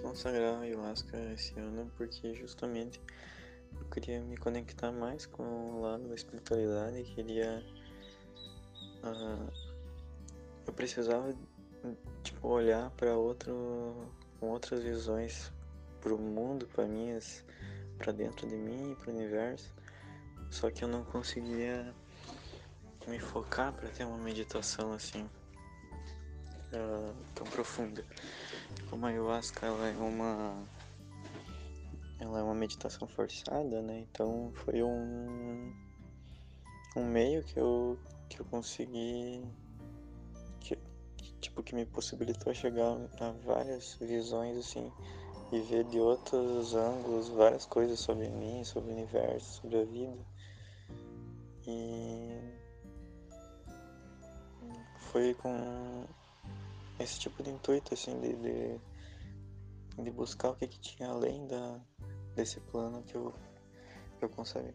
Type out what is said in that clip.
consagrar a ayahuasca esse ano porque justamente eu queria me conectar mais com o lado da espiritualidade, queria. Uh, eu precisava tipo, olhar para outro com outras visões para o mundo, para minhas, para dentro de mim e para o universo. Só que eu não conseguia me focar para ter uma meditação assim uh, tão profunda. Como a ayahuasca ela é uma ela é uma meditação forçada, né? Então foi um um meio que eu que eu consegui que, tipo que me possibilitou chegar a várias visões assim e ver de outros ângulos várias coisas sobre mim, sobre o universo, sobre a vida. E foi com esse tipo de intuito assim de, de, de buscar o que, que tinha além da, desse plano que eu, que eu consegui.